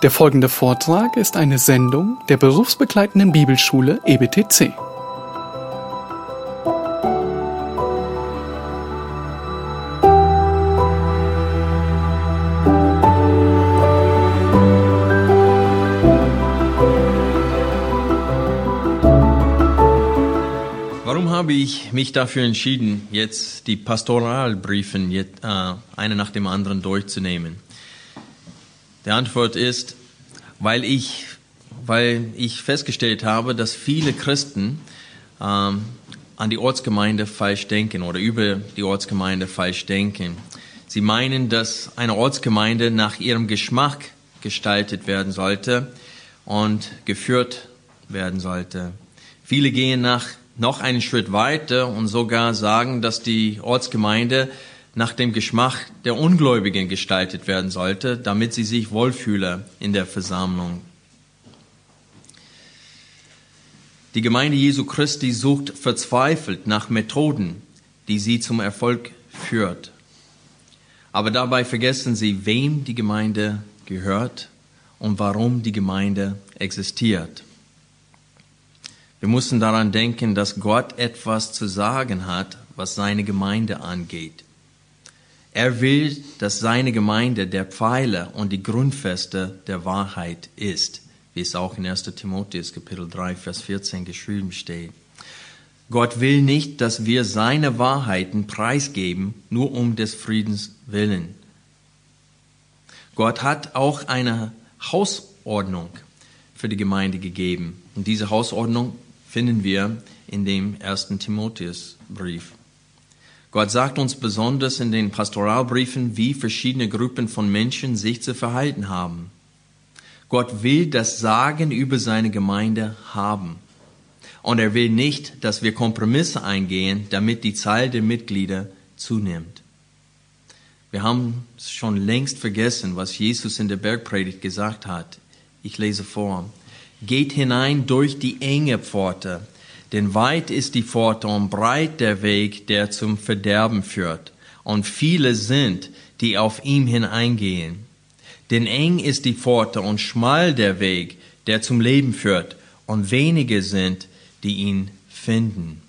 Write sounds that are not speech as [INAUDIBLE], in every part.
Der folgende Vortrag ist eine Sendung der berufsbegleitenden Bibelschule EBTC. Warum habe ich mich dafür entschieden, jetzt die Pastoralbriefen jetzt, äh, eine nach dem anderen durchzunehmen? Die Antwort ist, weil ich, weil ich festgestellt habe, dass viele Christen ähm, an die Ortsgemeinde falsch denken oder über die Ortsgemeinde falsch denken. Sie meinen, dass eine Ortsgemeinde nach ihrem Geschmack gestaltet werden sollte und geführt werden sollte. Viele gehen nach noch einen Schritt weiter und sogar sagen, dass die Ortsgemeinde nach dem Geschmack der Ungläubigen gestaltet werden sollte, damit sie sich wohlfühlen in der Versammlung. Die Gemeinde Jesu Christi sucht verzweifelt nach Methoden, die sie zum Erfolg führt. Aber dabei vergessen sie, wem die Gemeinde gehört und warum die Gemeinde existiert. Wir müssen daran denken, dass Gott etwas zu sagen hat, was seine Gemeinde angeht. Er will, dass seine Gemeinde der Pfeiler und die Grundfeste der Wahrheit ist, wie es auch in 1 Timotheus Kapitel 3, Vers 14 geschrieben steht. Gott will nicht, dass wir seine Wahrheiten preisgeben, nur um des Friedens willen. Gott hat auch eine Hausordnung für die Gemeinde gegeben. Und diese Hausordnung finden wir in dem ersten Timotheusbrief. Gott sagt uns besonders in den Pastoralbriefen, wie verschiedene Gruppen von Menschen sich zu verhalten haben. Gott will das Sagen über seine Gemeinde haben. Und er will nicht, dass wir Kompromisse eingehen, damit die Zahl der Mitglieder zunimmt. Wir haben schon längst vergessen, was Jesus in der Bergpredigt gesagt hat. Ich lese vor. Geht hinein durch die enge Pforte, denn weit ist die Pforte und breit der Weg, der zum Verderben führt. Und viele sind, die auf ihm hineingehen. Denn eng ist die Pforte und schmal der Weg, der zum Leben führt. Und wenige sind, die ihn finden.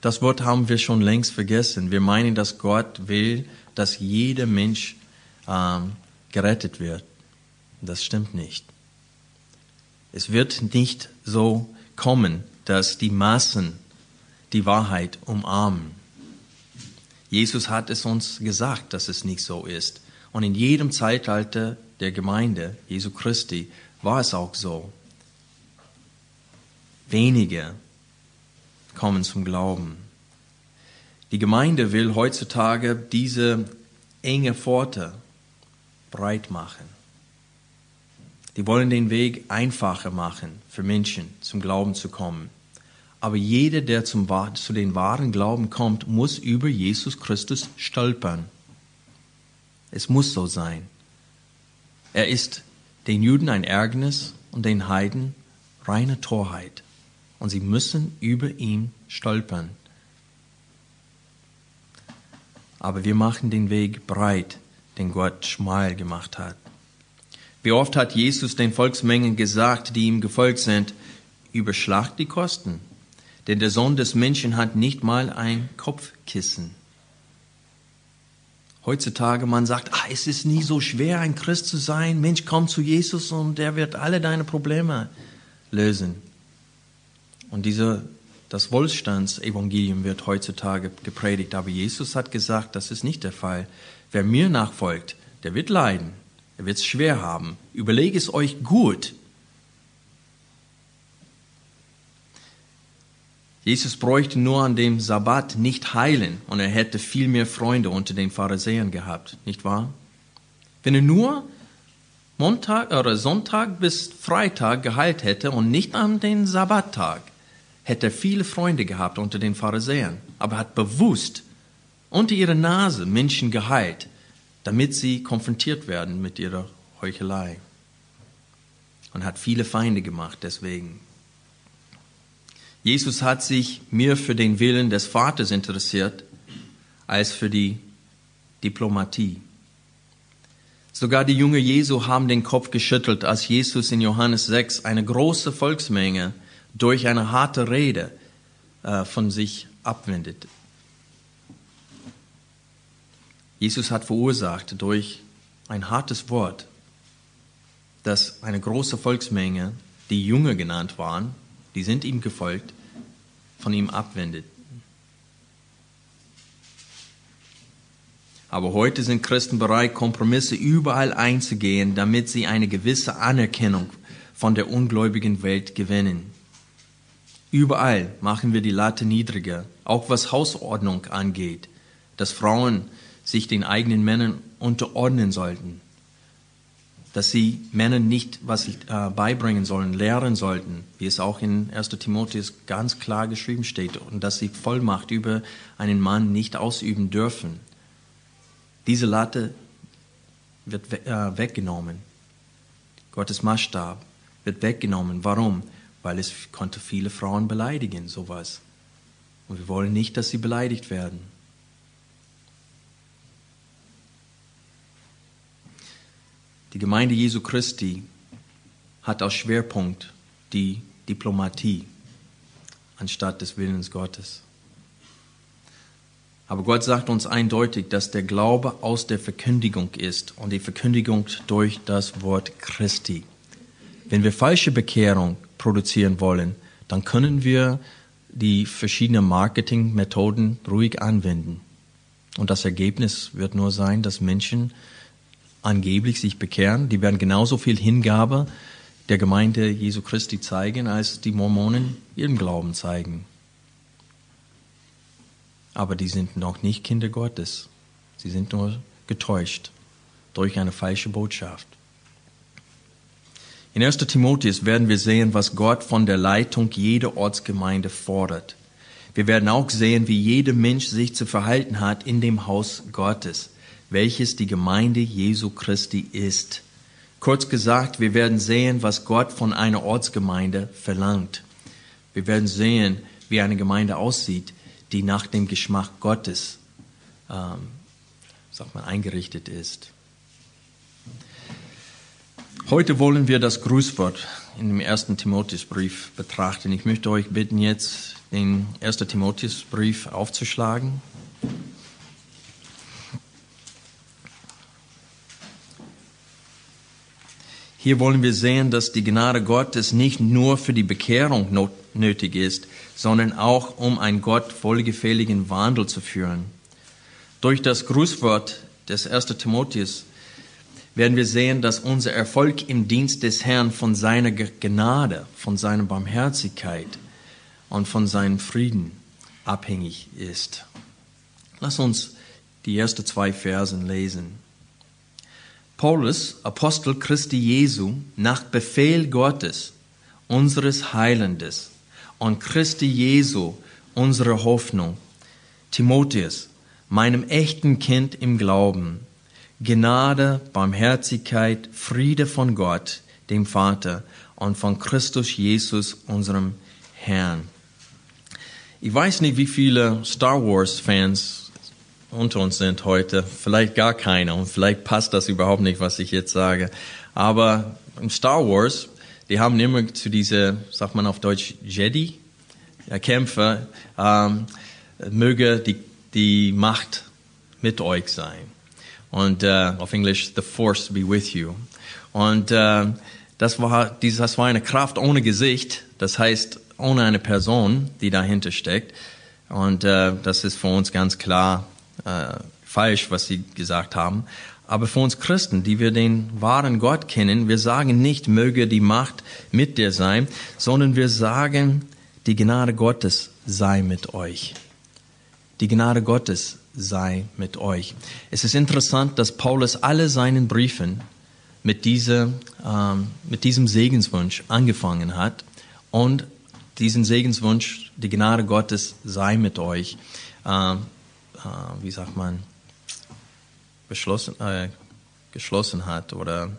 Das Wort haben wir schon längst vergessen. Wir meinen, dass Gott will, dass jeder Mensch ähm, gerettet wird. Das stimmt nicht. Es wird nicht so kommen, dass die Massen die Wahrheit umarmen. Jesus hat es uns gesagt, dass es nicht so ist. Und in jedem Zeitalter der Gemeinde Jesu Christi war es auch so. Wenige kommen zum Glauben. Die Gemeinde will heutzutage diese enge Pforte breit machen. Die wollen den Weg einfacher machen für Menschen, zum Glauben zu kommen. Aber jeder, der zum, zu den wahren Glauben kommt, muss über Jesus Christus stolpern. Es muss so sein. Er ist den Juden ein Ärgernis und den Heiden reine Torheit. Und sie müssen über ihn stolpern. Aber wir machen den Weg breit, den Gott schmal gemacht hat. Wie oft hat Jesus den Volksmengen gesagt, die ihm gefolgt sind, überschlagt die Kosten, denn der Sohn des Menschen hat nicht mal ein Kopfkissen. Heutzutage man sagt, ah, es ist nie so schwer, ein Christ zu sein. Mensch, komm zu Jesus und der wird alle deine Probleme lösen. Und diese, das Wohlstandsevangelium wird heutzutage gepredigt. Aber Jesus hat gesagt, das ist nicht der Fall. Wer mir nachfolgt, der wird leiden. Er wird es schwer haben. Überlege es euch gut. Jesus bräuchte nur an dem Sabbat nicht heilen und er hätte viel mehr Freunde unter den Pharisäern gehabt, nicht wahr? Wenn er nur Montag oder Sonntag bis Freitag geheilt hätte und nicht an den Sabbattag, hätte er viele Freunde gehabt unter den Pharisäern, aber er hat bewusst unter ihrer Nase Menschen geheilt, damit sie konfrontiert werden mit ihrer Heuchelei. Und hat viele Feinde gemacht deswegen. Jesus hat sich mehr für den Willen des Vaters interessiert als für die Diplomatie. Sogar die Jünger Jesu haben den Kopf geschüttelt, als Jesus in Johannes 6 eine große Volksmenge durch eine harte Rede äh, von sich abwendet. Jesus hat verursacht durch ein hartes Wort, dass eine große Volksmenge, die Jünger genannt waren, die sind ihm gefolgt, von ihm abwendet. Aber heute sind Christen bereit, Kompromisse überall einzugehen, damit sie eine gewisse Anerkennung von der ungläubigen Welt gewinnen. Überall machen wir die Latte niedriger, auch was Hausordnung angeht, dass Frauen sich den eigenen Männern unterordnen sollten, dass sie Männern nicht was äh, beibringen sollen, lehren sollten, wie es auch in 1. Timotheus ganz klar geschrieben steht, und dass sie Vollmacht über einen Mann nicht ausüben dürfen. Diese Latte wird we äh, weggenommen. Gottes Maßstab wird weggenommen. Warum? Weil es konnte viele Frauen beleidigen, sowas. Und wir wollen nicht, dass sie beleidigt werden. Die Gemeinde Jesu Christi hat als Schwerpunkt die Diplomatie anstatt des Willens Gottes. Aber Gott sagt uns eindeutig, dass der Glaube aus der Verkündigung ist und die Verkündigung durch das Wort Christi. Wenn wir falsche Bekehrung produzieren wollen, dann können wir die verschiedenen Marketingmethoden ruhig anwenden. Und das Ergebnis wird nur sein, dass Menschen angeblich sich bekehren. Die werden genauso viel Hingabe der Gemeinde Jesu Christi zeigen, als die Mormonen ihren Glauben zeigen aber die sind noch nicht Kinder Gottes. Sie sind nur getäuscht durch eine falsche Botschaft. In 1. Timotheus werden wir sehen, was Gott von der Leitung jeder Ortsgemeinde fordert. Wir werden auch sehen, wie jeder Mensch sich zu verhalten hat in dem Haus Gottes, welches die Gemeinde Jesu Christi ist. Kurz gesagt, wir werden sehen, was Gott von einer Ortsgemeinde verlangt. Wir werden sehen, wie eine Gemeinde aussieht, die nach dem Geschmack Gottes ähm, sagt man, eingerichtet ist. Heute wollen wir das Grußwort in dem ersten Timotheusbrief betrachten. Ich möchte euch bitten, jetzt den ersten Timotheusbrief aufzuschlagen. Hier wollen wir sehen, dass die Gnade Gottes nicht nur für die Bekehrung nötig ist, sondern auch um einen Gott wohlgefälligen Wandel zu führen. Durch das Grußwort des 1. Timotheus werden wir sehen, dass unser Erfolg im Dienst des Herrn von seiner Gnade, von seiner Barmherzigkeit und von seinem Frieden abhängig ist. Lass uns die ersten zwei Versen lesen. Paulus, Apostel Christi Jesu, nach Befehl Gottes, unseres Heilandes, und Christi Jesu, unsere Hoffnung. Timotheus, meinem echten Kind im Glauben, Gnade, Barmherzigkeit, Friede von Gott, dem Vater, und von Christus Jesus, unserem Herrn. Ich weiß nicht, wie viele Star Wars-Fans unter uns sind heute. Vielleicht gar keiner. Und vielleicht passt das überhaupt nicht, was ich jetzt sage. Aber im Star Wars die haben immer zu dieser, sagt man auf Deutsch, Jedi, ja, Kämpfer, ähm, möge die, die Macht mit euch sein. Und äh, auf Englisch, the force be with you. Und äh, das, war, das war eine Kraft ohne Gesicht, das heißt ohne eine Person, die dahinter steckt. Und äh, das ist für uns ganz klar äh, falsch, was sie gesagt haben. Aber für uns Christen, die wir den wahren Gott kennen, wir sagen nicht, möge die Macht mit dir sein, sondern wir sagen, die Gnade Gottes sei mit euch. Die Gnade Gottes sei mit euch. Es ist interessant, dass Paulus alle seinen Briefen mit, dieser, ähm, mit diesem Segenswunsch angefangen hat und diesen Segenswunsch, die Gnade Gottes sei mit euch, äh, äh, wie sagt man, beschlossen, äh, geschlossen hat oder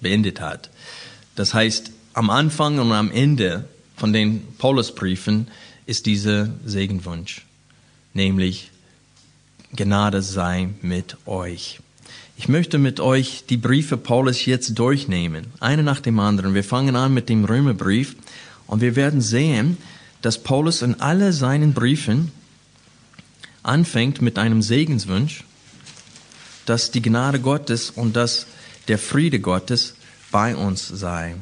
beendet hat. Das heißt, am Anfang und am Ende von den Paulusbriefen ist dieser Segenwunsch, nämlich Gnade sei mit euch. Ich möchte mit euch die Briefe Paulus jetzt durchnehmen, eine nach dem anderen. Wir fangen an mit dem Römerbrief und wir werden sehen, dass Paulus in alle seinen Briefen anfängt mit einem Segenswunsch, dass die Gnade Gottes und dass der Friede Gottes bei uns sei.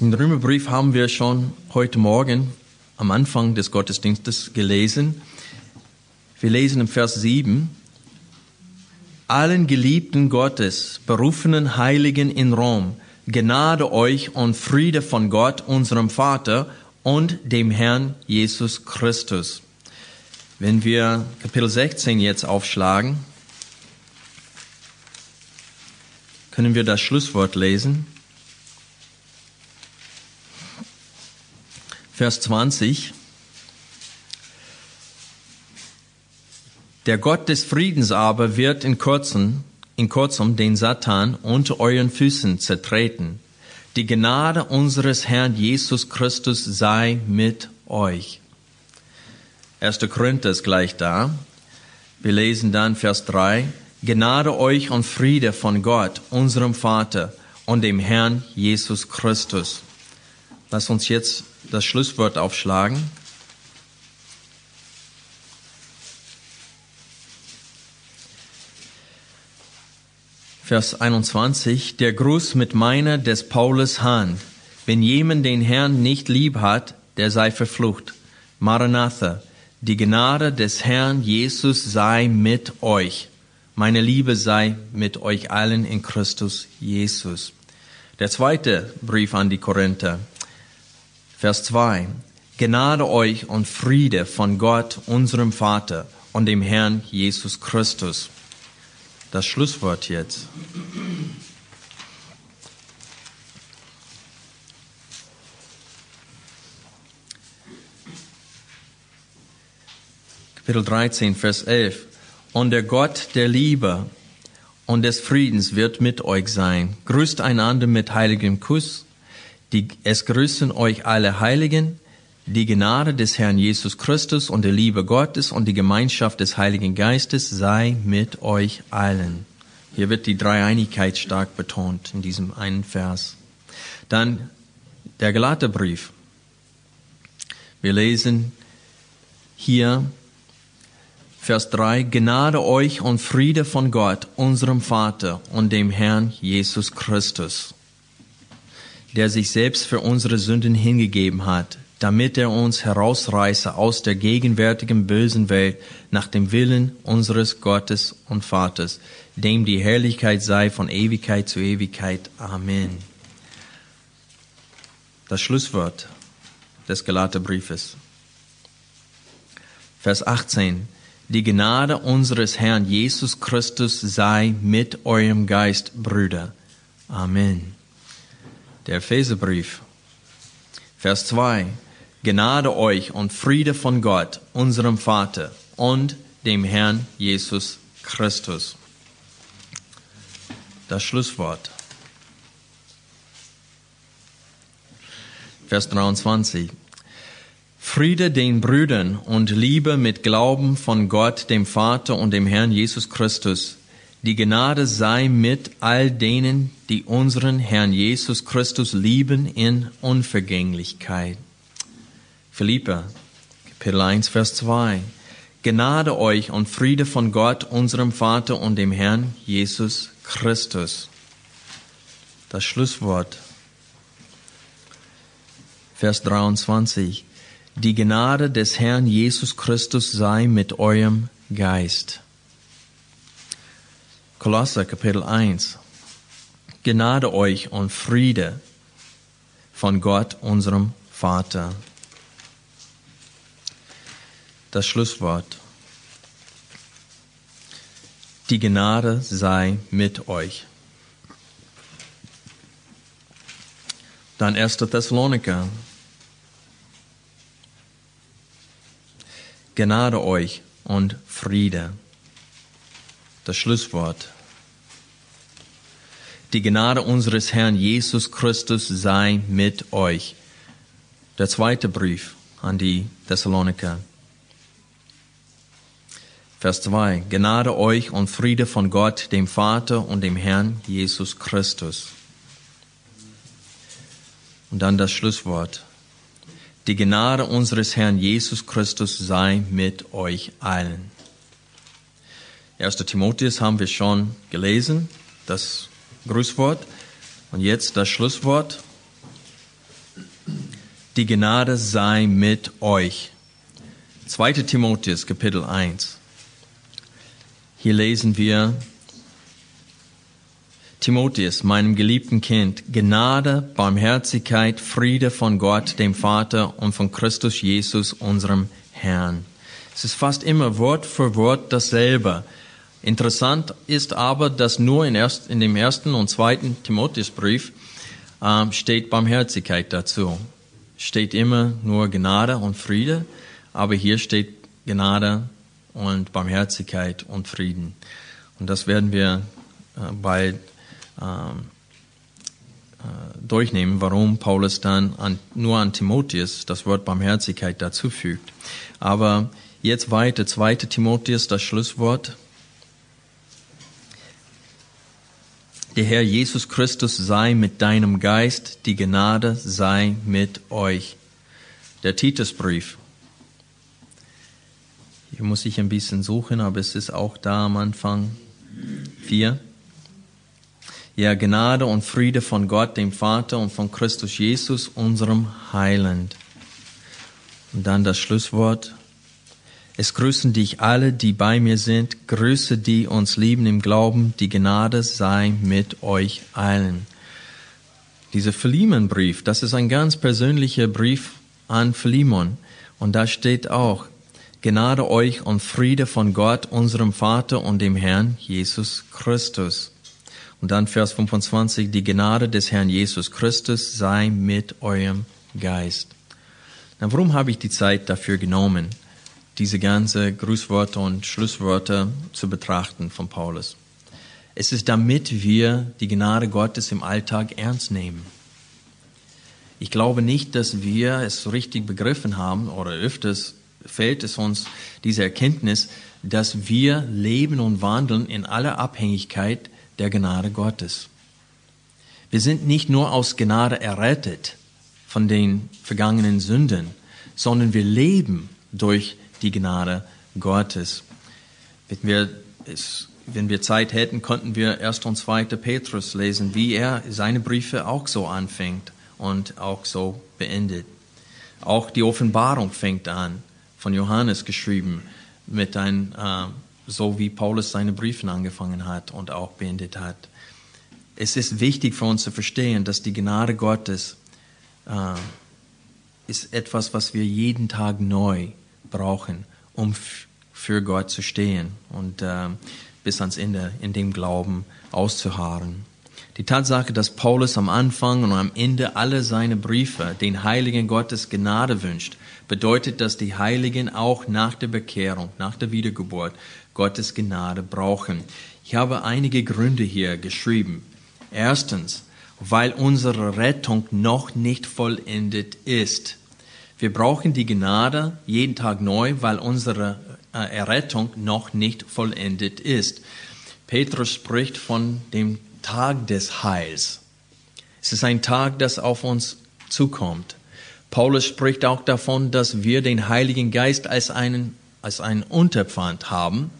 Den Römerbrief haben wir schon heute Morgen am Anfang des Gottesdienstes gelesen. Wir lesen im Vers 7, allen Geliebten Gottes, berufenen Heiligen in Rom, Gnade euch und Friede von Gott, unserem Vater und dem Herrn Jesus Christus. Wenn wir Kapitel 16 jetzt aufschlagen, können wir das Schlusswort lesen. Vers 20. Der Gott des Friedens aber wird in kurzem, in kurzem den Satan unter euren Füßen zertreten. Die Gnade unseres Herrn Jesus Christus sei mit euch. 1. Korinther ist gleich da. Wir lesen dann Vers 3. Gnade euch und Friede von Gott, unserem Vater und dem Herrn Jesus Christus. Lass uns jetzt das Schlusswort aufschlagen. Vers 21, der Gruß mit meiner des Paulus Hand. Wenn jemand den Herrn nicht lieb hat, der sei verflucht. Maranatha, die Gnade des Herrn Jesus sei mit euch. Meine Liebe sei mit euch allen in Christus Jesus. Der zweite Brief an die Korinther. Vers 2. Gnade euch und Friede von Gott, unserem Vater und dem Herrn Jesus Christus. Das Schlusswort jetzt. Kapitel 13, Vers 11. Und der Gott der Liebe und des Friedens wird mit euch sein. Grüßt einander mit heiligem Kuss. Die, es grüßen euch alle Heiligen. Die Gnade des Herrn Jesus Christus und die Liebe Gottes und die Gemeinschaft des Heiligen Geistes sei mit euch allen. Hier wird die Dreieinigkeit stark betont in diesem einen Vers. Dann der Galaterbrief. Wir lesen hier Vers 3, Gnade euch und Friede von Gott, unserem Vater und dem Herrn Jesus Christus, der sich selbst für unsere Sünden hingegeben hat, damit er uns herausreiße aus der gegenwärtigen bösen Welt nach dem Willen unseres Gottes und Vaters, dem die Herrlichkeit sei von Ewigkeit zu Ewigkeit. Amen. Das Schlusswort des Galaterbriefes. Vers 18. Die Gnade unseres Herrn Jesus Christus sei mit eurem Geist, Brüder. Amen. Der Epheserbrief, Vers 2. Gnade euch und Friede von Gott, unserem Vater und dem Herrn Jesus Christus. Das Schlusswort. Vers 23. Friede den Brüdern und Liebe mit Glauben von Gott, dem Vater und dem Herrn Jesus Christus. Die Gnade sei mit all denen, die unseren Herrn Jesus Christus lieben in Unvergänglichkeit. Philippa, Kapitel 1, Vers 2. Gnade euch und Friede von Gott, unserem Vater und dem Herrn Jesus Christus. Das Schlusswort. Vers 23. Die Gnade des Herrn Jesus Christus sei mit eurem Geist. Kolosser Kapitel 1. Gnade euch und Friede von Gott, unserem Vater. Das Schlusswort. Die Gnade sei mit euch. Dann 1. Thessaloniker Gnade euch und Friede. Das Schlusswort. Die Gnade unseres Herrn Jesus Christus sei mit euch. Der zweite Brief an die Thessaloniker. Vers 2. Gnade euch und Friede von Gott, dem Vater und dem Herrn Jesus Christus. Und dann das Schlusswort. Die Gnade unseres Herrn Jesus Christus sei mit euch allen. 1. Timotheus haben wir schon gelesen, das Grußwort. Und jetzt das Schlusswort. Die Gnade sei mit euch. 2. Timotheus, Kapitel 1. Hier lesen wir, Timotheus, meinem geliebten Kind, Gnade, Barmherzigkeit, Friede von Gott, dem Vater und von Christus Jesus, unserem Herrn. Es ist fast immer Wort für Wort dasselbe. Interessant ist aber, dass nur in, erst, in dem ersten und zweiten Timotheusbrief äh, steht Barmherzigkeit dazu. Steht immer nur Gnade und Friede, aber hier steht Gnade und Barmherzigkeit und Frieden. Und das werden wir äh, bald ähm, äh, durchnehmen, warum Paulus dann an, nur an Timotheus das Wort Barmherzigkeit dazu fügt. Aber jetzt weiter, 2. Timotheus, das Schlusswort. Der Herr Jesus Christus sei mit deinem Geist, die Gnade sei mit euch. Der Titusbrief. Hier muss ich ein bisschen suchen, aber es ist auch da am Anfang. 4. Ja, Gnade und Friede von Gott, dem Vater und von Christus Jesus, unserem Heiland. Und dann das Schlusswort. Es grüßen dich alle, die bei mir sind. Grüße die uns lieben im Glauben. Die Gnade sei mit euch allen. Dieser Philemon-Brief, das ist ein ganz persönlicher Brief an Philemon. Und da steht auch, Gnade euch und Friede von Gott, unserem Vater und dem Herrn Jesus Christus. Und dann Vers 25, die Gnade des Herrn Jesus Christus sei mit eurem Geist. Na, warum habe ich die Zeit dafür genommen, diese ganze Grußworte und Schlussworte zu betrachten von Paulus? Es ist damit wir die Gnade Gottes im Alltag ernst nehmen. Ich glaube nicht, dass wir es richtig begriffen haben oder öfters fällt es uns diese Erkenntnis, dass wir leben und wandeln in aller Abhängigkeit der Gnade Gottes. Wir sind nicht nur aus Gnade errettet von den vergangenen Sünden, sondern wir leben durch die Gnade Gottes. Wenn wir, es, wenn wir Zeit hätten, könnten wir 1. und 2. Petrus lesen, wie er seine Briefe auch so anfängt und auch so beendet. Auch die Offenbarung fängt an, von Johannes geschrieben, mit ein äh, so wie Paulus seine Briefe angefangen hat und auch beendet hat. Es ist wichtig für uns zu verstehen, dass die Gnade Gottes äh, ist etwas, was wir jeden Tag neu brauchen, um für Gott zu stehen und äh, bis ans Ende in dem Glauben auszuharren. Die Tatsache, dass Paulus am Anfang und am Ende alle seine Briefe den Heiligen Gottes Gnade wünscht, bedeutet, dass die Heiligen auch nach der Bekehrung, nach der Wiedergeburt Gottes Gnade brauchen. Ich habe einige Gründe hier geschrieben. Erstens, weil unsere Rettung noch nicht vollendet ist. Wir brauchen die Gnade jeden Tag neu, weil unsere äh, Errettung noch nicht vollendet ist. Petrus spricht von dem Tag des Heils. Es ist ein Tag, das auf uns zukommt. Paulus spricht auch davon, dass wir den Heiligen Geist als einen, als einen Unterpfand haben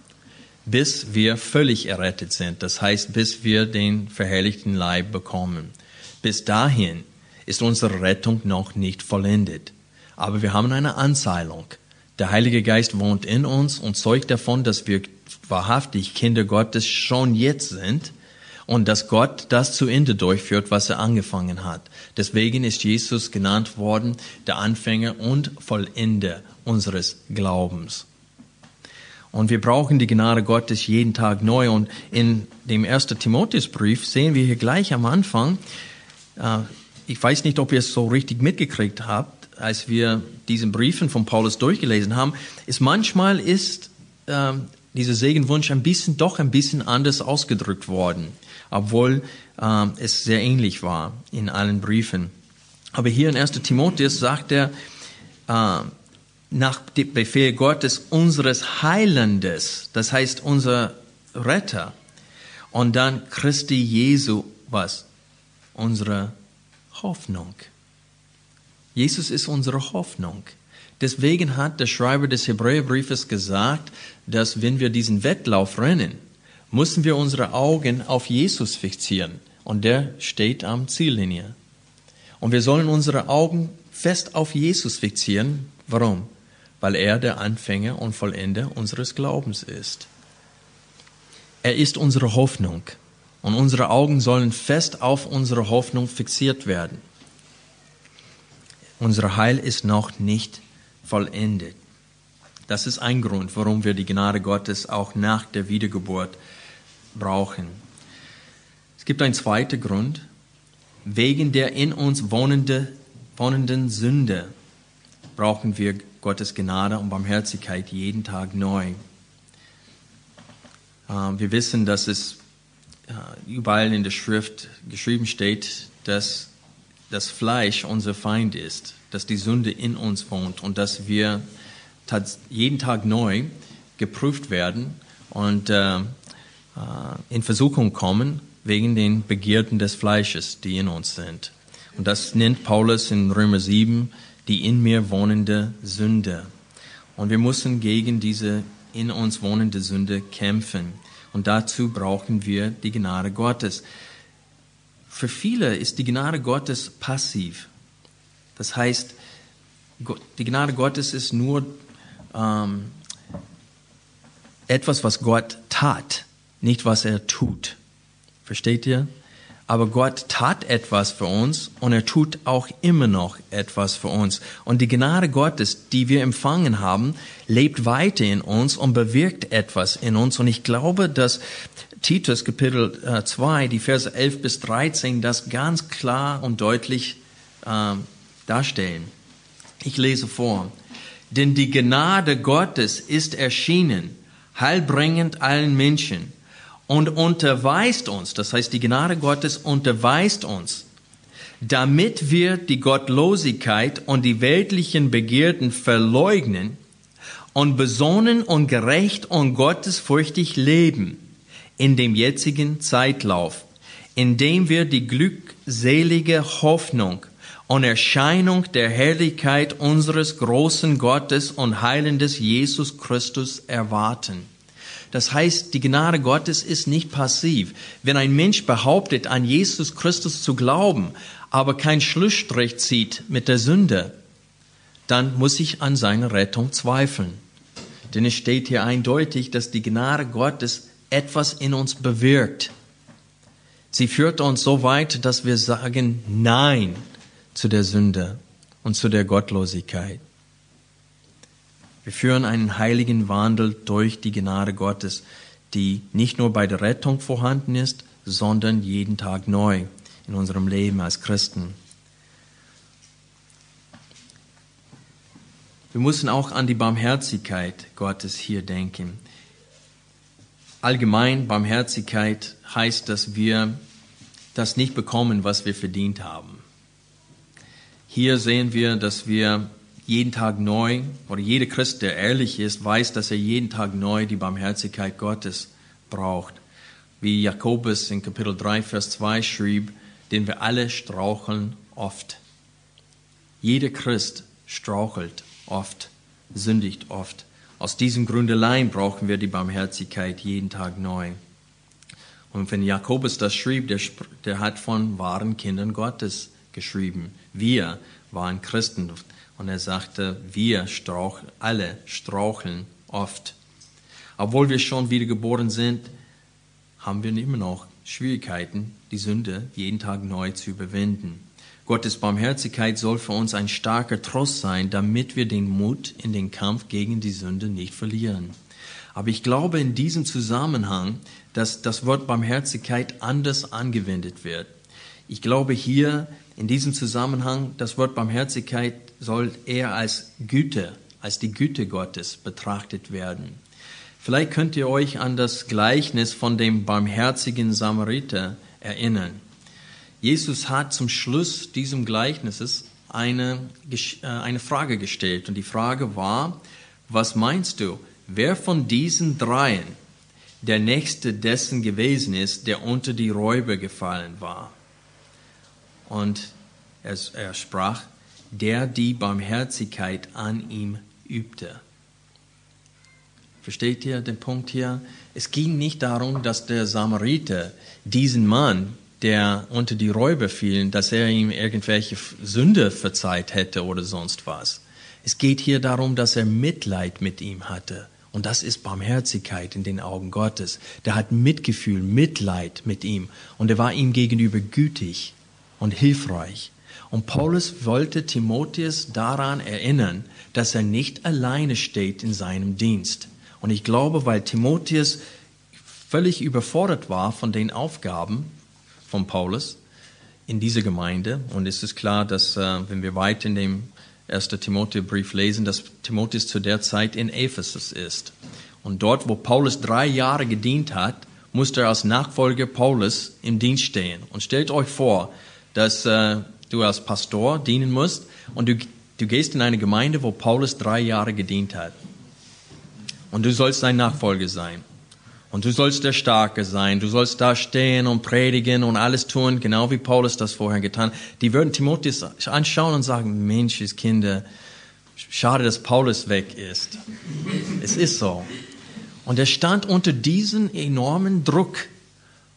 bis wir völlig errettet sind. Das heißt, bis wir den verherrlichten Leib bekommen. Bis dahin ist unsere Rettung noch nicht vollendet. Aber wir haben eine Anzahlung. Der Heilige Geist wohnt in uns und zeugt davon, dass wir wahrhaftig Kinder Gottes schon jetzt sind und dass Gott das zu Ende durchführt, was er angefangen hat. Deswegen ist Jesus genannt worden, der Anfänger und Vollender unseres Glaubens. Und wir brauchen die Gnade Gottes jeden Tag neu. Und in dem ersten Timotheusbrief sehen wir hier gleich am Anfang, äh, ich weiß nicht, ob ihr es so richtig mitgekriegt habt, als wir diesen Briefen von Paulus durchgelesen haben, ist manchmal ist äh, dieser Segenwunsch ein bisschen, doch ein bisschen anders ausgedrückt worden, obwohl äh, es sehr ähnlich war in allen Briefen. Aber hier in 1. Timotheus sagt er, äh, nach dem Befehl Gottes unseres Heilandes, das heißt unser Retter. Und dann Christi Jesu, was? Unsere Hoffnung. Jesus ist unsere Hoffnung. Deswegen hat der Schreiber des Hebräerbriefes gesagt, dass wenn wir diesen Wettlauf rennen, müssen wir unsere Augen auf Jesus fixieren. Und der steht am Ziellinie. Und wir sollen unsere Augen fest auf Jesus fixieren. Warum? Weil er der Anfänger und Vollender unseres Glaubens ist. Er ist unsere Hoffnung. Und unsere Augen sollen fest auf unsere Hoffnung fixiert werden. Unser Heil ist noch nicht vollendet. Das ist ein Grund, warum wir die Gnade Gottes auch nach der Wiedergeburt brauchen. Es gibt einen zweiten Grund, wegen der in uns wohnende, wohnenden Sünde brauchen wir Gottes Gnade und Barmherzigkeit jeden Tag neu. Ähm, wir wissen, dass es äh, überall in der Schrift geschrieben steht, dass das Fleisch unser Feind ist, dass die Sünde in uns wohnt und dass wir jeden Tag neu geprüft werden und äh, in Versuchung kommen wegen den Begierden des Fleisches, die in uns sind. Und das nennt Paulus in Römer 7 die in mir wohnende Sünde. Und wir müssen gegen diese in uns wohnende Sünde kämpfen. Und dazu brauchen wir die Gnade Gottes. Für viele ist die Gnade Gottes passiv. Das heißt, die Gnade Gottes ist nur ähm, etwas, was Gott tat, nicht was er tut. Versteht ihr? Aber Gott tat etwas für uns und er tut auch immer noch etwas für uns. Und die Gnade Gottes, die wir empfangen haben, lebt weiter in uns und bewirkt etwas in uns. Und ich glaube, dass Titus Kapitel 2, äh, die Verse 11 bis 13, das ganz klar und deutlich äh, darstellen. Ich lese vor. Denn die Gnade Gottes ist erschienen, heilbringend allen Menschen und unterweist uns, das heißt die Gnade Gottes unterweist uns, damit wir die Gottlosigkeit und die weltlichen Begierden verleugnen und besonnen und gerecht und gottesfurchtig leben in dem jetzigen Zeitlauf, indem wir die glückselige Hoffnung und Erscheinung der Herrlichkeit unseres großen Gottes und Heilendes Jesus Christus erwarten. Das heißt, die Gnade Gottes ist nicht passiv. Wenn ein Mensch behauptet, an Jesus Christus zu glauben, aber kein Schlussstrich zieht mit der Sünde, dann muss ich an seine Rettung zweifeln. Denn es steht hier eindeutig, dass die Gnade Gottes etwas in uns bewirkt. Sie führt uns so weit, dass wir sagen Nein zu der Sünde und zu der Gottlosigkeit. Wir führen einen heiligen Wandel durch die Gnade Gottes, die nicht nur bei der Rettung vorhanden ist, sondern jeden Tag neu in unserem Leben als Christen. Wir müssen auch an die Barmherzigkeit Gottes hier denken. Allgemein Barmherzigkeit heißt, dass wir das nicht bekommen, was wir verdient haben. Hier sehen wir, dass wir jeden Tag neu, oder jeder Christ, der ehrlich ist, weiß, dass er jeden Tag neu die Barmherzigkeit Gottes braucht. Wie Jakobus in Kapitel 3, Vers 2 schrieb, denn wir alle straucheln oft. Jeder Christ strauchelt oft, sündigt oft. Aus diesem Grund allein brauchen wir die Barmherzigkeit jeden Tag neu. Und wenn Jakobus das schrieb, der, der hat von wahren Kindern Gottes geschrieben. Wir waren Christen. Und er sagte, wir straucheln, alle straucheln oft. Obwohl wir schon wiedergeboren sind, haben wir immer noch Schwierigkeiten, die Sünde jeden Tag neu zu überwinden. Gottes Barmherzigkeit soll für uns ein starker Trost sein, damit wir den Mut in den Kampf gegen die Sünde nicht verlieren. Aber ich glaube in diesem Zusammenhang, dass das Wort Barmherzigkeit anders angewendet wird. Ich glaube hier in diesem Zusammenhang, das Wort Barmherzigkeit soll eher als Güte, als die Güte Gottes betrachtet werden. Vielleicht könnt ihr euch an das Gleichnis von dem barmherzigen Samariter erinnern. Jesus hat zum Schluss diesem Gleichnisses eine, äh, eine Frage gestellt. Und die Frage war, was meinst du, wer von diesen dreien der Nächste dessen gewesen ist, der unter die Räuber gefallen war? Und er, er sprach, der die Barmherzigkeit an ihm übte. Versteht ihr den Punkt hier? Es ging nicht darum, dass der Samariter diesen Mann, der unter die Räuber fiel, dass er ihm irgendwelche Sünde verzeiht hätte oder sonst was. Es geht hier darum, dass er Mitleid mit ihm hatte. Und das ist Barmherzigkeit in den Augen Gottes. Der hat Mitgefühl, Mitleid mit ihm. Und er war ihm gegenüber gütig und hilfreich. Und Paulus wollte Timotheus daran erinnern, dass er nicht alleine steht in seinem Dienst. Und ich glaube, weil Timotheus völlig überfordert war von den Aufgaben von Paulus in dieser Gemeinde, und es ist klar, dass äh, wenn wir weiter in dem 1. Timotheusbrief lesen, dass Timotheus zu der Zeit in Ephesus ist. Und dort, wo Paulus drei Jahre gedient hat, musste er als Nachfolger Paulus im Dienst stehen. Und stellt euch vor, dass äh, du als Pastor dienen musst und du, du gehst in eine Gemeinde, wo Paulus drei Jahre gedient hat. Und du sollst sein Nachfolger sein. Und du sollst der Starke sein. Du sollst da stehen und predigen und alles tun, genau wie Paulus das vorher getan. hat. Die würden Timotheus anschauen und sagen, Mensch, Kinder, schade, dass Paulus weg ist. Es ist so. Und er stand unter diesem enormen Druck.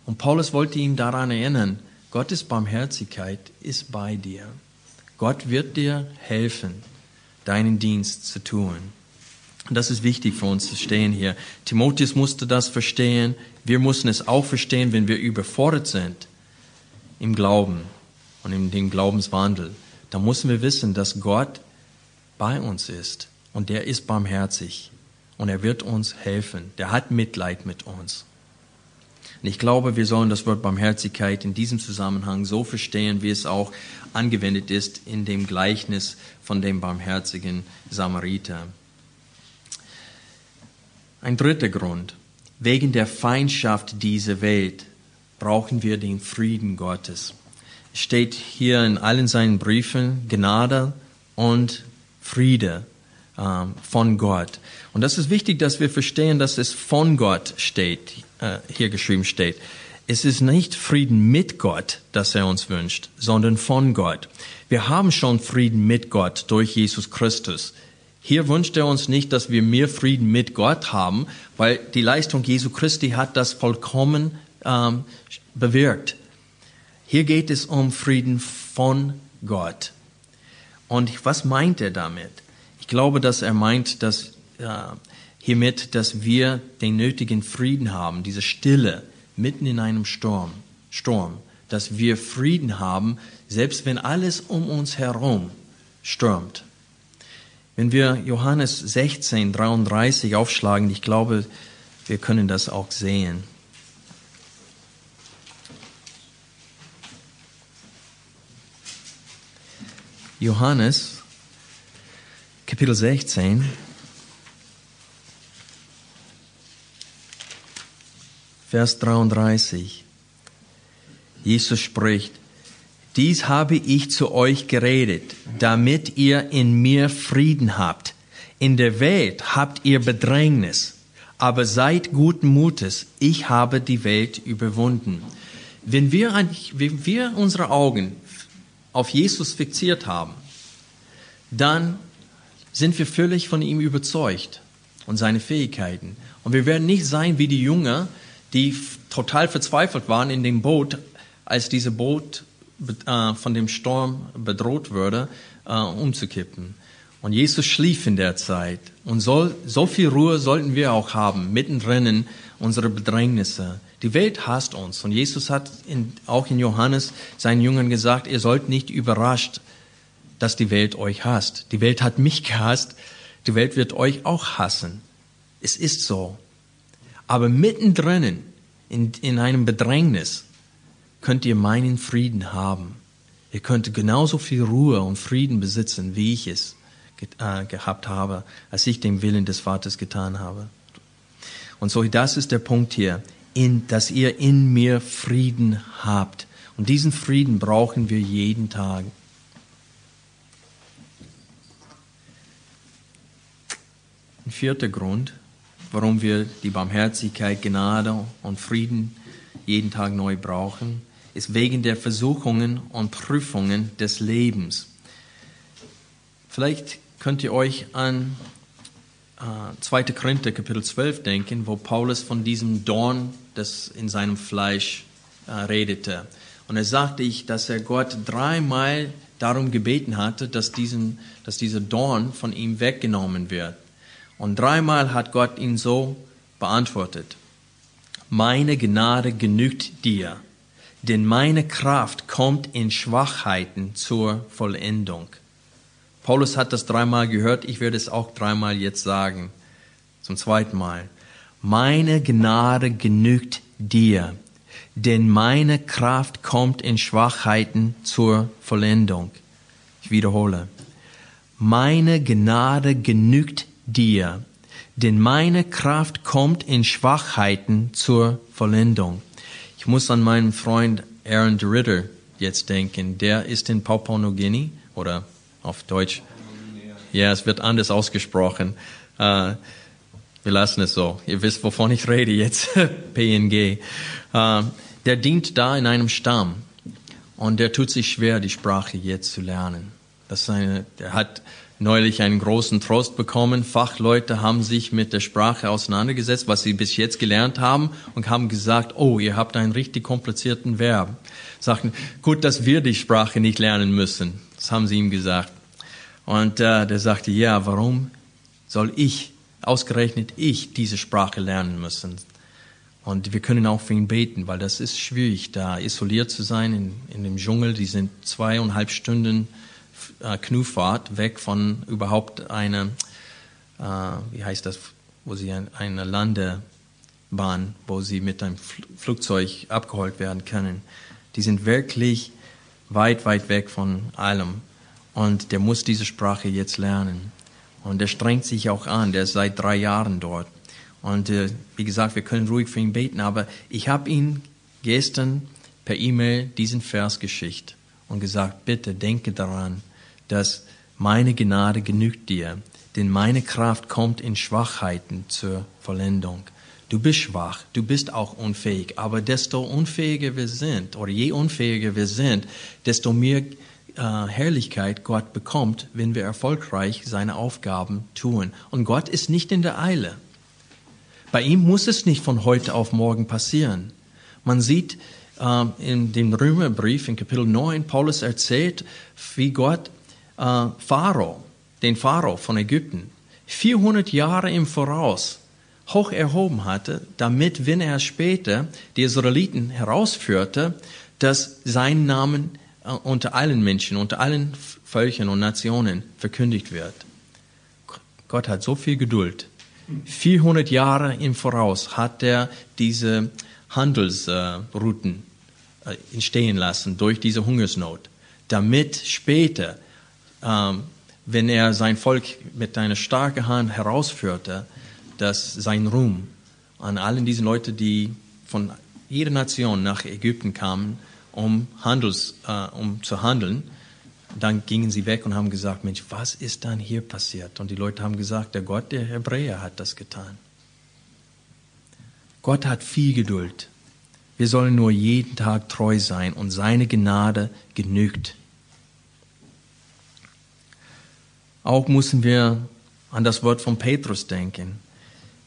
Und Paulus wollte ihm daran erinnern, Gottes Barmherzigkeit ist bei dir. Gott wird dir helfen, deinen Dienst zu tun. Und das ist wichtig für uns zu stehen hier. Timotheus musste das verstehen. Wir mussten es auch verstehen, wenn wir überfordert sind im Glauben und in dem Glaubenswandel. Da müssen wir wissen, dass Gott bei uns ist und der ist barmherzig und er wird uns helfen. Der hat Mitleid mit uns. Und ich glaube, wir sollen das Wort Barmherzigkeit in diesem Zusammenhang so verstehen, wie es auch angewendet ist in dem Gleichnis von dem barmherzigen Samariter. Ein dritter Grund. Wegen der Feindschaft dieser Welt brauchen wir den Frieden Gottes. Es steht hier in allen seinen Briefen Gnade und Friede von Gott. Und das ist wichtig, dass wir verstehen, dass es von Gott steht äh, hier geschrieben steht. Es ist nicht Frieden mit Gott, das er uns wünscht, sondern von Gott. Wir haben schon Frieden mit Gott durch Jesus Christus. Hier wünscht er uns nicht, dass wir mehr Frieden mit Gott haben, weil die Leistung Jesu Christi hat das vollkommen ähm, bewirkt. Hier geht es um Frieden von Gott. Und was meint er damit? Ich glaube, dass er meint, dass äh, hiermit, dass wir den nötigen Frieden haben, diese Stille mitten in einem Sturm, Sturm, dass wir Frieden haben, selbst wenn alles um uns herum stürmt. Wenn wir Johannes 16, 33 aufschlagen, ich glaube, wir können das auch sehen. Johannes, Kapitel 16, Vers 33. Jesus spricht, dies habe ich zu euch geredet, damit ihr in mir Frieden habt. In der Welt habt ihr Bedrängnis, aber seid guten Mutes, ich habe die Welt überwunden. Wenn wir, wenn wir unsere Augen auf Jesus fixiert haben, dann sind wir völlig von ihm überzeugt und seine Fähigkeiten. Und wir werden nicht sein wie die Jünger, die total verzweifelt waren in dem Boot, als dieses Boot äh, von dem Sturm bedroht wurde, äh, umzukippen. Und Jesus schlief in der Zeit. Und so, so viel Ruhe sollten wir auch haben, mittendrin in unsere Bedrängnisse. Die Welt hasst uns. Und Jesus hat in, auch in Johannes seinen Jüngern gesagt, ihr sollt nicht überrascht, dass die Welt euch hasst. Die Welt hat mich gehasst. Die Welt wird euch auch hassen. Es ist so. Aber mittendrin in, in einem Bedrängnis könnt ihr meinen Frieden haben. Ihr könnt genauso viel Ruhe und Frieden besitzen, wie ich es äh, gehabt habe, als ich den Willen des Vaters getan habe. Und so, das ist der Punkt hier, in, dass ihr in mir Frieden habt. Und diesen Frieden brauchen wir jeden Tag. Ein vierter Grund, warum wir die Barmherzigkeit, Gnade und Frieden jeden Tag neu brauchen, ist wegen der Versuchungen und Prüfungen des Lebens. Vielleicht könnt ihr euch an äh, 2. Korinther Kapitel 12 denken, wo Paulus von diesem Dorn, das in seinem Fleisch äh, redete. Und er sagte ich, dass er Gott dreimal darum gebeten hatte, dass, diesen, dass dieser Dorn von ihm weggenommen wird. Und dreimal hat Gott ihn so beantwortet. Meine Gnade genügt dir, denn meine Kraft kommt in Schwachheiten zur Vollendung. Paulus hat das dreimal gehört, ich werde es auch dreimal jetzt sagen, zum zweiten Mal. Meine Gnade genügt dir, denn meine Kraft kommt in Schwachheiten zur Vollendung. Ich wiederhole. Meine Gnade genügt dir, denn meine Kraft kommt in Schwachheiten zur Vollendung. Ich muss an meinen Freund Aaron Ritter jetzt denken. Der ist in Papua-Neuguinea oder auf Deutsch. Ja, es wird anders ausgesprochen. Äh, wir lassen es so. Ihr wisst, wovon ich rede jetzt. [LAUGHS] PNG. Äh, der dient da in einem Stamm und der tut sich schwer, die Sprache jetzt zu lernen. Das eine, der hat neulich einen großen Trost bekommen. Fachleute haben sich mit der Sprache auseinandergesetzt, was sie bis jetzt gelernt haben und haben gesagt, oh, ihr habt einen richtig komplizierten Verb. Sagten, gut, dass wir die Sprache nicht lernen müssen. Das haben sie ihm gesagt. Und äh, der sagte, ja, warum soll ich, ausgerechnet ich, diese Sprache lernen müssen? Und wir können auch für ihn beten, weil das ist schwierig, da isoliert zu sein in, in dem Dschungel. Die sind zweieinhalb Stunden äh, Knuffahrt weg von überhaupt einer, äh, wie heißt das, wo sie ein, eine Landebahn, wo sie mit einem Flugzeug abgeholt werden können. Die sind wirklich weit, weit weg von allem. Und der muss diese Sprache jetzt lernen. Und der strengt sich auch an, der ist seit drei Jahren dort. Und äh, wie gesagt, wir können ruhig für ihn beten, aber ich habe ihn gestern per E-Mail diesen Vers geschickt und gesagt, bitte denke daran, dass meine Gnade genügt dir, denn meine Kraft kommt in Schwachheiten zur Vollendung. Du bist schwach, du bist auch unfähig, aber desto unfähiger wir sind, oder je unfähiger wir sind, desto mehr äh, Herrlichkeit Gott bekommt, wenn wir erfolgreich seine Aufgaben tun. Und Gott ist nicht in der Eile. Bei ihm muss es nicht von heute auf morgen passieren. Man sieht äh, in dem Römerbrief in Kapitel 9, Paulus erzählt, wie Gott äh, Pharao, den Pharao von Ägypten, 400 Jahre im Voraus hoch erhoben hatte, damit, wenn er später die Israeliten herausführte, dass sein Namen äh, unter allen Menschen, unter allen Völkern und Nationen verkündigt wird. Gott hat so viel Geduld. 400 Jahre im Voraus hat er diese Handelsrouten äh, entstehen lassen durch diese Hungersnot, damit später, wenn er sein Volk mit einer starken Hand herausführte, dass sein Ruhm an allen diesen Leuten, die von jeder Nation nach Ägypten kamen, um, Handels, äh, um zu handeln. Dann gingen sie weg und haben gesagt, Mensch, was ist dann hier passiert? Und die Leute haben gesagt, der Gott der Hebräer hat das getan. Gott hat viel Geduld. Wir sollen nur jeden Tag treu sein und seine Gnade genügt. Auch müssen wir an das Wort von Petrus denken.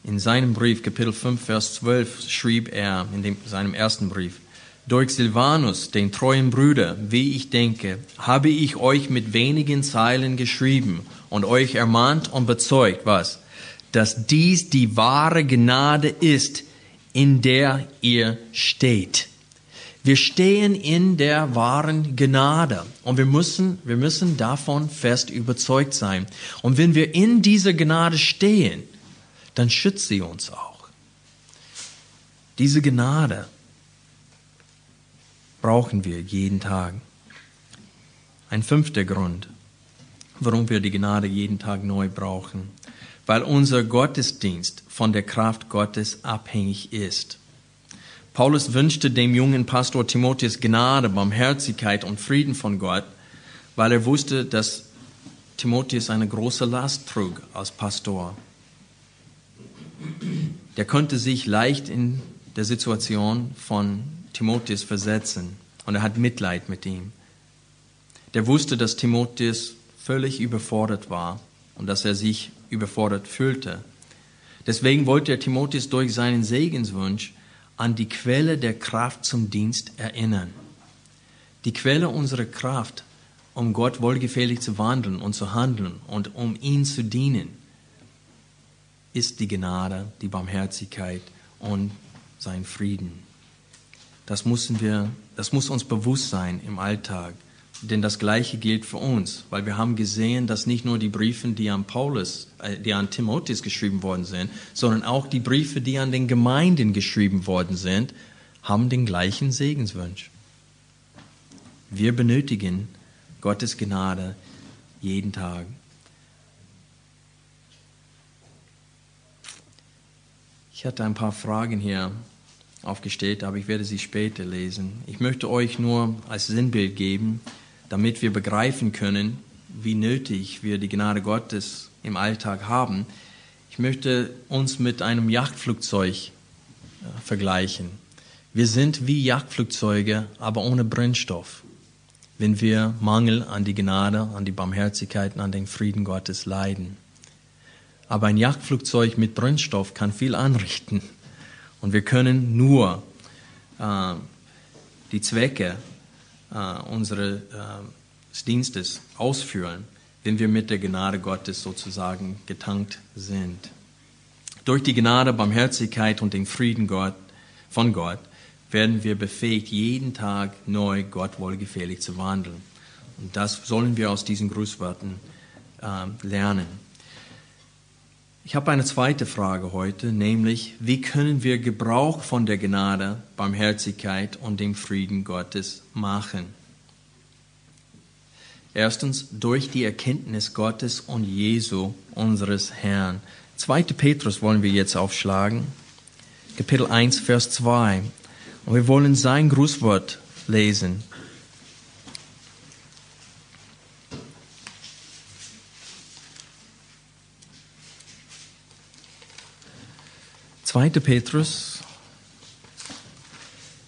In seinem Brief, Kapitel 5, Vers 12, schrieb er in dem, seinem ersten Brief, durch Silvanus, den treuen Bruder, wie ich denke, habe ich euch mit wenigen Zeilen geschrieben und euch ermahnt und bezeugt, was? Dass dies die wahre Gnade ist, in der ihr steht. Wir stehen in der wahren Gnade und wir müssen, wir müssen davon fest überzeugt sein. Und wenn wir in dieser Gnade stehen, dann schützt sie uns auch. Diese Gnade brauchen wir jeden Tag. Ein fünfter Grund, warum wir die Gnade jeden Tag neu brauchen, weil unser Gottesdienst von der Kraft Gottes abhängig ist. Paulus wünschte dem jungen Pastor Timotheus Gnade, Barmherzigkeit und Frieden von Gott, weil er wusste, dass Timotheus eine große Last trug als Pastor. der konnte sich leicht in der Situation von Timotheus versetzen und er hat Mitleid mit ihm. Der wusste, dass Timotheus völlig überfordert war und dass er sich überfordert fühlte. Deswegen wollte er Timotheus durch seinen Segenswunsch an die Quelle der Kraft zum Dienst erinnern. Die Quelle unserer Kraft, um Gott wohlgefällig zu wandeln und zu handeln und um ihn zu dienen, ist die Gnade, die Barmherzigkeit und sein Frieden. Das müssen wir, das muss uns bewusst sein im Alltag. Denn das Gleiche gilt für uns, weil wir haben gesehen, dass nicht nur die Briefe, die an Paulus, äh, die an Timotheus geschrieben worden sind, sondern auch die Briefe, die an den Gemeinden geschrieben worden sind, haben den gleichen Segenswunsch. Wir benötigen Gottes Gnade jeden Tag. Ich hatte ein paar Fragen hier aufgestellt, aber ich werde sie später lesen. Ich möchte euch nur als Sinnbild geben, damit wir begreifen können, wie nötig wir die Gnade Gottes im Alltag haben. Ich möchte uns mit einem Jagdflugzeug äh, vergleichen. Wir sind wie Jagdflugzeuge, aber ohne Brennstoff, wenn wir Mangel an die Gnade, an die Barmherzigkeit und an den Frieden Gottes leiden. Aber ein Jagdflugzeug mit Brennstoff kann viel anrichten. Und wir können nur äh, die Zwecke unseres äh, Dienstes ausführen, wenn wir mit der Gnade Gottes sozusagen getankt sind. Durch die Gnade, Barmherzigkeit und den Frieden Gott, von Gott werden wir befähigt, jeden Tag neu Gott wohlgefällig zu wandeln. Und das sollen wir aus diesen Grußworten äh, lernen. Ich habe eine zweite Frage heute, nämlich, wie können wir Gebrauch von der Gnade, Barmherzigkeit und dem Frieden Gottes machen? Erstens, durch die Erkenntnis Gottes und Jesu, unseres Herrn. 2. Petrus wollen wir jetzt aufschlagen, Kapitel 1, Vers 2. Und wir wollen sein Grußwort lesen. 2. Petrus,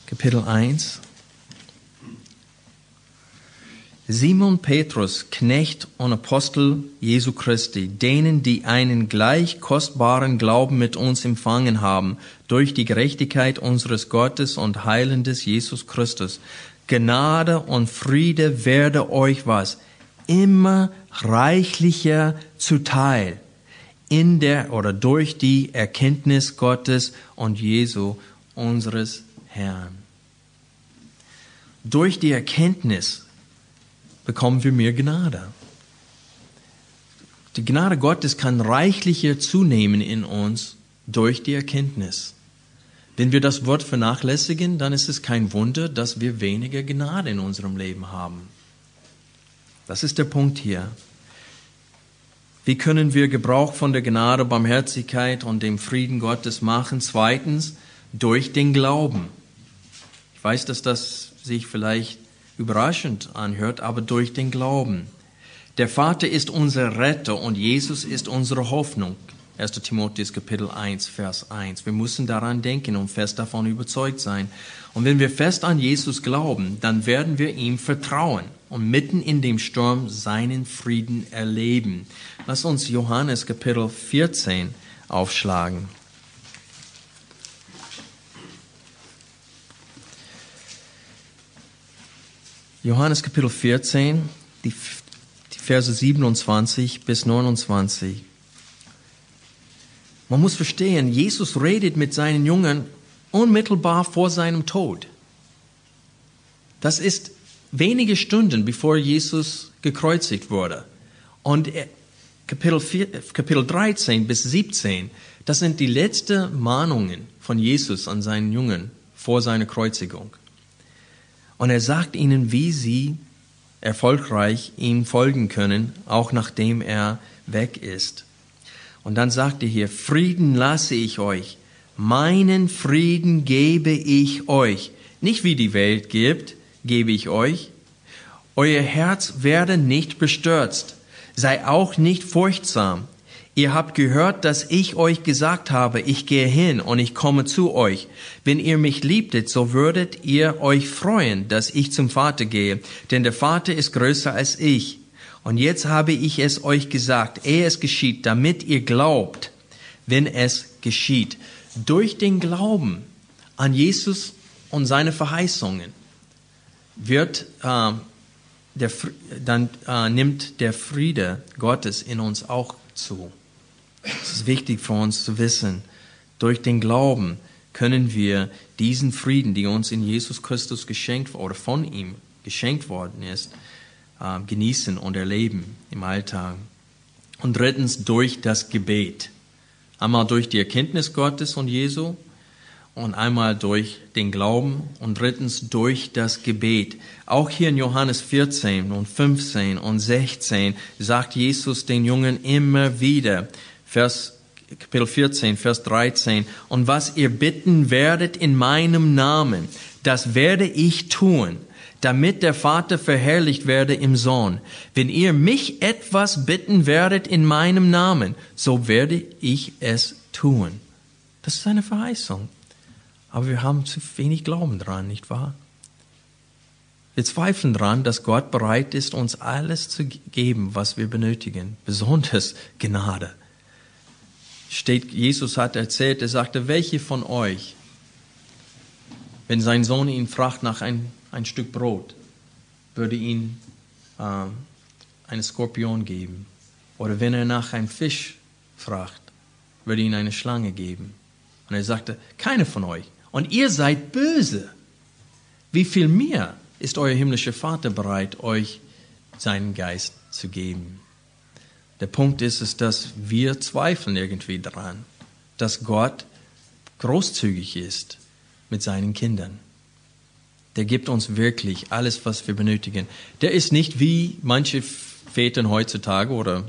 Kapitel 1. Simon Petrus, Knecht und Apostel Jesu Christi, denen, die einen gleich kostbaren Glauben mit uns empfangen haben, durch die Gerechtigkeit unseres Gottes und Heilendes Jesus Christus. Gnade und Friede werde euch was? Immer reichlicher zuteil in der oder durch die Erkenntnis Gottes und Jesu, unseres Herrn. Durch die Erkenntnis bekommen wir mehr Gnade. Die Gnade Gottes kann reichlicher zunehmen in uns durch die Erkenntnis. Wenn wir das Wort vernachlässigen, dann ist es kein Wunder, dass wir weniger Gnade in unserem Leben haben. Das ist der Punkt hier. Wie können wir Gebrauch von der Gnade, Barmherzigkeit und dem Frieden Gottes machen? Zweitens, durch den Glauben. Ich weiß, dass das sich vielleicht überraschend anhört, aber durch den Glauben. Der Vater ist unser Retter und Jesus ist unsere Hoffnung. 1. Timotheus Kapitel 1, Vers 1. Wir müssen daran denken und fest davon überzeugt sein. Und wenn wir fest an Jesus glauben, dann werden wir ihm vertrauen und mitten in dem Sturm seinen Frieden erleben. Lass uns Johannes Kapitel 14 aufschlagen. Johannes Kapitel 14, die, die Verse 27 bis 29. Man muss verstehen, Jesus redet mit seinen Jüngern unmittelbar vor seinem Tod. Das ist wenige Stunden bevor Jesus gekreuzigt wurde. Und Kapitel, 4, Kapitel 13 bis 17, das sind die letzten Mahnungen von Jesus an seinen Jungen vor seiner Kreuzigung. Und er sagt ihnen, wie sie erfolgreich ihm folgen können, auch nachdem er weg ist. Und dann sagt er hier, Frieden lasse ich euch, meinen Frieden gebe ich euch. Nicht wie die Welt gibt, gebe ich euch. Euer Herz werde nicht bestürzt, sei auch nicht furchtsam. Ihr habt gehört, dass ich euch gesagt habe, ich gehe hin und ich komme zu euch. Wenn ihr mich liebtet, so würdet ihr euch freuen, dass ich zum Vater gehe, denn der Vater ist größer als ich. Und jetzt habe ich es euch gesagt, ehe es geschieht, damit ihr glaubt, wenn es geschieht. Durch den Glauben an Jesus und seine Verheißungen wird äh, der, dann äh, nimmt der Friede Gottes in uns auch zu. Es ist wichtig für uns zu wissen, durch den Glauben können wir diesen Frieden, die uns in Jesus Christus geschenkt oder von ihm geschenkt worden ist, äh, genießen und erleben im Alltag. Und drittens durch das Gebet. Einmal durch die Erkenntnis Gottes und Jesu und einmal durch den Glauben und drittens durch das Gebet. Auch hier in Johannes 14 und 15 und 16 sagt Jesus den Jungen immer wieder, Vers Kapitel 14, Vers 13, und was ihr bitten werdet in meinem Namen, das werde ich tun, damit der Vater verherrlicht werde im Sohn. Wenn ihr mich etwas bitten werdet in meinem Namen, so werde ich es tun. Das ist eine Verheißung. Aber wir haben zu wenig Glauben dran, nicht wahr? Wir zweifeln daran, dass Gott bereit ist, uns alles zu geben, was wir benötigen, besonders Gnade. Steht, Jesus hat erzählt, er sagte, welche von euch, wenn sein Sohn ihn fragt nach ein, ein Stück Brot, würde ihn äh, einen Skorpion geben? Oder wenn er nach einem Fisch fragt, würde ihn eine Schlange geben? Und er sagte, keine von euch und ihr seid böse, wie viel mehr ist euer himmlischer Vater bereit, euch seinen Geist zu geben? Der Punkt ist es, dass wir zweifeln irgendwie daran, dass Gott großzügig ist mit seinen Kindern. Der gibt uns wirklich alles, was wir benötigen. Der ist nicht wie manche Väter heutzutage oder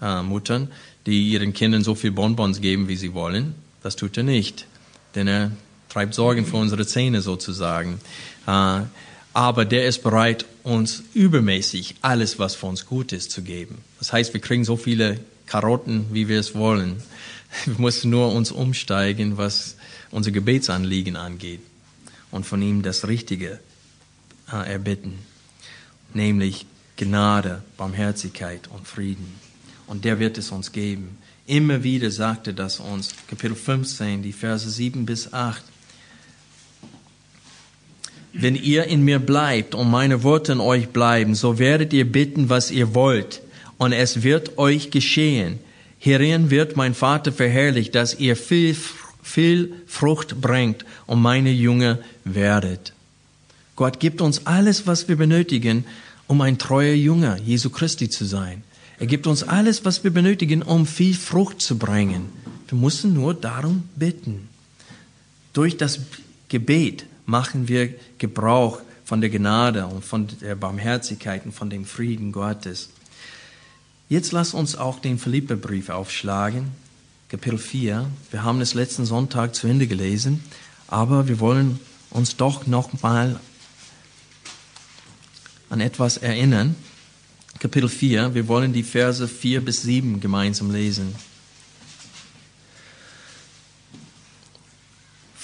äh, Muttern, die ihren Kindern so viel Bonbons geben, wie sie wollen. Das tut er nicht. Denn er treibt Sorgen für unsere Zähne sozusagen. Äh, aber der ist bereit, uns übermäßig alles, was für uns gut ist, zu geben. Das heißt, wir kriegen so viele Karotten, wie wir es wollen. [LAUGHS] Wir müssen nur uns umsteigen, was unser Gebetsanliegen angeht und von ihm das Richtige äh, erbitten, nämlich Gnade, Barmherzigkeit und Frieden. Und der wird es uns geben. Immer wieder sagte das uns, Kapitel 15, die Verse 7 bis 8. Wenn ihr in mir bleibt und meine Worte in euch bleiben, so werdet ihr bitten, was ihr wollt, und es wird euch geschehen. Hierin wird mein Vater verherrlicht, dass ihr viel, viel Frucht bringt und meine Jünger werdet. Gott gibt uns alles, was wir benötigen, um ein treuer Jünger Jesu Christi zu sein. Er gibt uns alles, was wir benötigen, um viel Frucht zu bringen. Wir müssen nur darum bitten. Durch das Gebet machen wir Gebrauch von der Gnade und von der Barmherzigkeit und von dem Frieden Gottes. Jetzt lass uns auch den Philipperbrief aufschlagen, Kapitel 4. Wir haben es letzten Sonntag zu Ende gelesen, aber wir wollen uns doch noch mal an etwas erinnern. Kapitel 4, wir wollen die Verse 4 bis 7 gemeinsam lesen.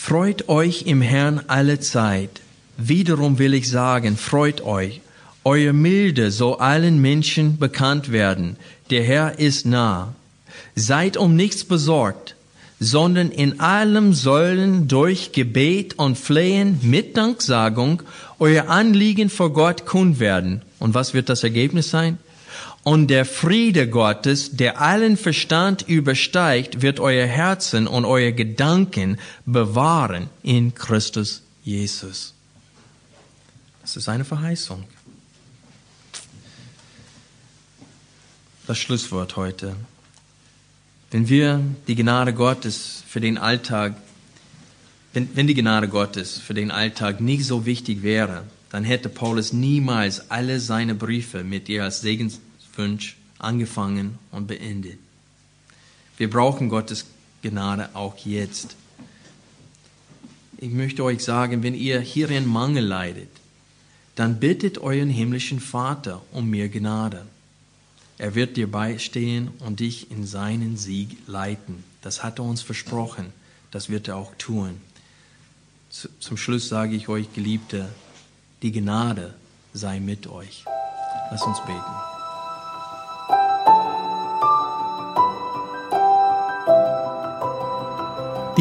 Freut euch im Herrn alle Zeit. Wiederum will ich sagen, freut euch. Euer Milde soll allen Menschen bekannt werden. Der Herr ist nah. Seid um nichts besorgt, sondern in allem sollen durch Gebet und Flehen mit Danksagung euer Anliegen vor Gott kund werden. Und was wird das Ergebnis sein? Und der Friede Gottes, der allen Verstand übersteigt, wird euer Herzen und euer Gedanken bewahren in Christus Jesus. Das ist eine Verheißung. Das Schlusswort heute. Wenn wir die Gnade Gottes für den Alltag, wenn, wenn die Gnade Gottes für den Alltag nicht so wichtig wäre, dann hätte Paulus niemals alle seine Briefe mit ihr als Segens Wunsch angefangen und beendet. Wir brauchen Gottes Gnade auch jetzt. Ich möchte euch sagen, wenn ihr hierin Mangel leidet, dann bittet euren himmlischen Vater um mehr Gnade. Er wird dir beistehen und dich in seinen Sieg leiten. Das hat er uns versprochen. Das wird er auch tun. Zu- Zum Schluss sage ich euch, Geliebte, die Gnade sei mit euch. Lass uns beten.